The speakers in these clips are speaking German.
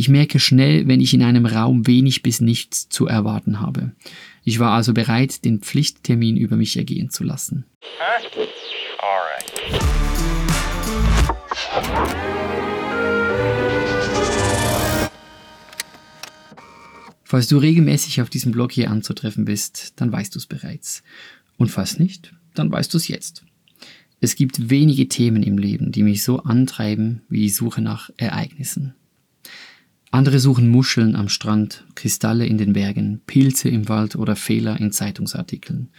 Ich merke schnell, wenn ich in einem Raum wenig bis nichts zu erwarten habe. Ich war also bereit, den Pflichttermin über mich ergehen zu lassen. Falls du regelmäßig auf diesem Blog hier anzutreffen bist, dann weißt du es bereits. Und falls nicht, dann weißt du es jetzt. Es gibt wenige Themen im Leben, die mich so antreiben wie die Suche nach Ereignissen. Andere suchen Muscheln am Strand, Kristalle in den Bergen, Pilze im Wald oder Fehler in Zeitungsartikeln.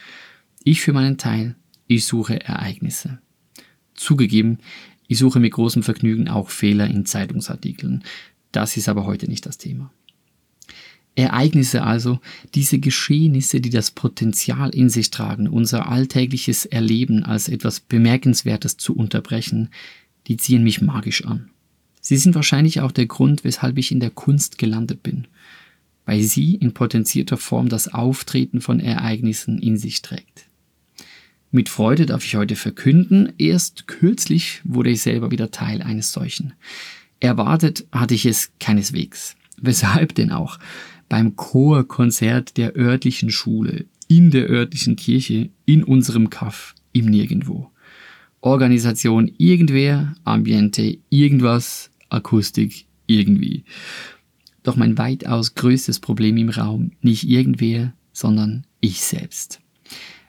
Ich für meinen Teil, ich suche Ereignisse. Zugegeben, ich suche mit großem Vergnügen auch Fehler in Zeitungsartikeln. Das ist aber heute nicht das Thema. Ereignisse also, diese Geschehnisse, die das Potenzial in sich tragen, unser alltägliches Erleben als etwas Bemerkenswertes zu unterbrechen, die ziehen mich magisch an. Sie sind wahrscheinlich auch der Grund, weshalb ich in der Kunst gelandet bin, weil sie in potenzierter Form das Auftreten von Ereignissen in sich trägt. Mit Freude darf ich heute verkünden, erst kürzlich wurde ich selber wieder Teil eines solchen. Erwartet hatte ich es keineswegs. Weshalb denn auch? beim Chorkonzert der örtlichen Schule, in der örtlichen Kirche, in unserem Kaff, im Nirgendwo. Organisation irgendwer, Ambiente irgendwas, Akustik irgendwie. Doch mein weitaus größtes Problem im Raum, nicht irgendwer, sondern ich selbst.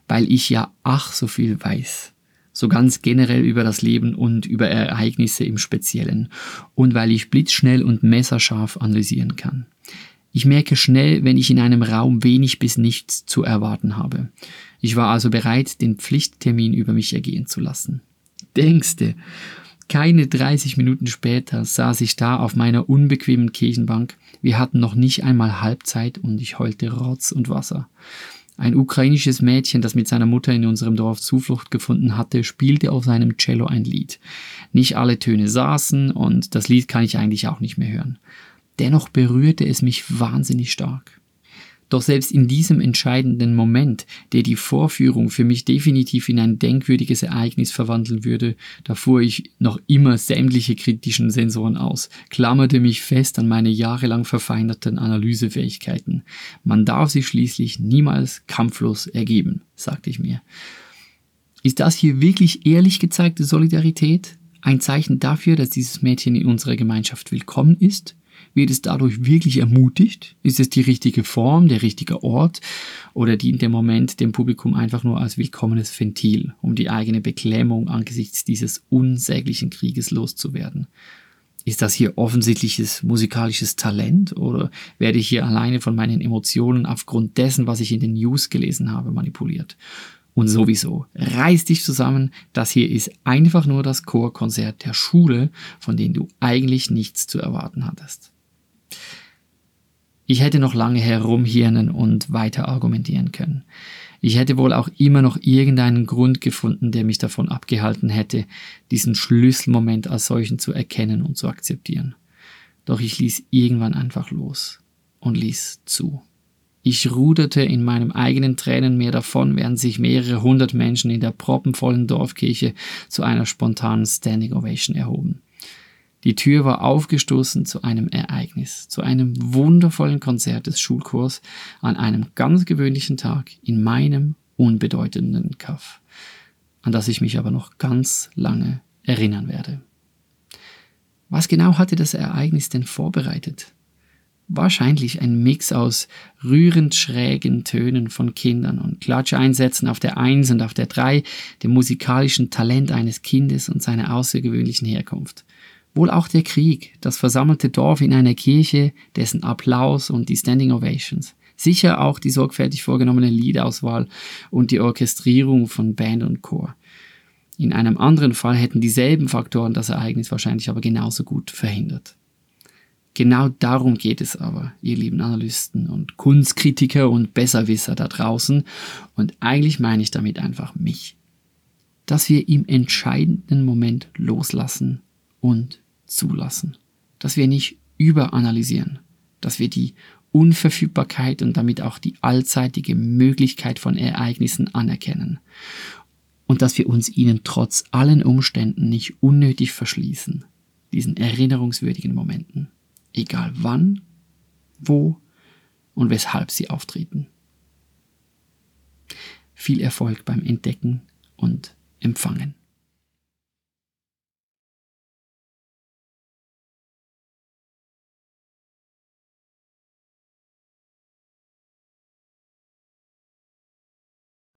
Weil ich ja ach so viel weiß. So ganz generell über das Leben und über Ereignisse im Speziellen. Und weil ich blitzschnell und messerscharf analysieren kann. Ich merke schnell, wenn ich in einem Raum wenig bis nichts zu erwarten habe. Ich war also bereit, den Pflichttermin über mich ergehen zu lassen. Denkste, keine 30 Minuten später saß ich da auf meiner unbequemen Kirchenbank. Wir hatten noch nicht einmal Halbzeit und ich heulte Rotz und Wasser. Ein ukrainisches Mädchen, das mit seiner Mutter in unserem Dorf Zuflucht gefunden hatte, spielte auf seinem Cello ein Lied. Nicht alle Töne saßen und das Lied kann ich eigentlich auch nicht mehr hören. Dennoch berührte es mich wahnsinnig stark. Doch selbst in diesem entscheidenden Moment, der die Vorführung für mich definitiv in ein denkwürdiges Ereignis verwandeln würde, da fuhr ich noch immer sämtliche kritischen Sensoren aus, klammerte mich fest an meine jahrelang verfeinerten Analysefähigkeiten. Man darf sich schließlich niemals kampflos ergeben, sagte ich mir. Ist das hier wirklich ehrlich gezeigte Solidarität? Ein Zeichen dafür, dass dieses Mädchen in unserer Gemeinschaft willkommen ist? Wird es dadurch wirklich ermutigt? Ist es die richtige Form, der richtige Ort? Oder dient der Moment dem Publikum einfach nur als willkommenes Ventil, um die eigene Beklemmung angesichts dieses unsäglichen Krieges loszuwerden? Ist das hier offensichtliches musikalisches Talent oder werde ich hier alleine von meinen Emotionen aufgrund dessen, was ich in den News gelesen habe, manipuliert? Und sowieso, reiß dich zusammen, das hier ist einfach nur das Chorkonzert der Schule, von dem du eigentlich nichts zu erwarten hattest. Ich hätte noch lange herumhirnen und weiter argumentieren können. Ich hätte wohl auch immer noch irgendeinen Grund gefunden, der mich davon abgehalten hätte, diesen Schlüsselmoment als solchen zu erkennen und zu akzeptieren. Doch ich ließ irgendwann einfach los und ließ zu. Ich ruderte in meinem eigenen Tränenmeer davon, während sich mehrere hundert Menschen in der proppenvollen Dorfkirche zu einer spontanen Standing Ovation erhoben. Die Tür war aufgestoßen zu einem Ereignis, zu einem wundervollen Konzert des Schulchors an einem ganz gewöhnlichen Tag in meinem unbedeutenden Kaff, an das ich mich aber noch ganz lange erinnern werde. Was genau hatte das Ereignis denn vorbereitet? Wahrscheinlich ein Mix aus rührend schrägen Tönen von Kindern und Klatscheinsätzen auf der Eins und auf der Drei, dem musikalischen Talent eines Kindes und seiner außergewöhnlichen Herkunft. Wohl auch der Krieg, das versammelte Dorf in einer Kirche, dessen Applaus und die Standing Ovations. Sicher auch die sorgfältig vorgenommene Liedauswahl und die Orchestrierung von Band und Chor. In einem anderen Fall hätten dieselben Faktoren das Ereignis wahrscheinlich aber genauso gut verhindert. Genau darum geht es aber, ihr lieben Analysten und Kunstkritiker und Besserwisser da draußen. Und eigentlich meine ich damit einfach mich. Dass wir im entscheidenden Moment loslassen und zulassen. Dass wir nicht überanalysieren, dass wir die Unverfügbarkeit und damit auch die allzeitige Möglichkeit von Ereignissen anerkennen und dass wir uns ihnen trotz allen Umständen nicht unnötig verschließen, diesen erinnerungswürdigen Momenten. egal wann, wo und weshalb sie auftreten. Viel Erfolg beim Entdecken und Empfangen.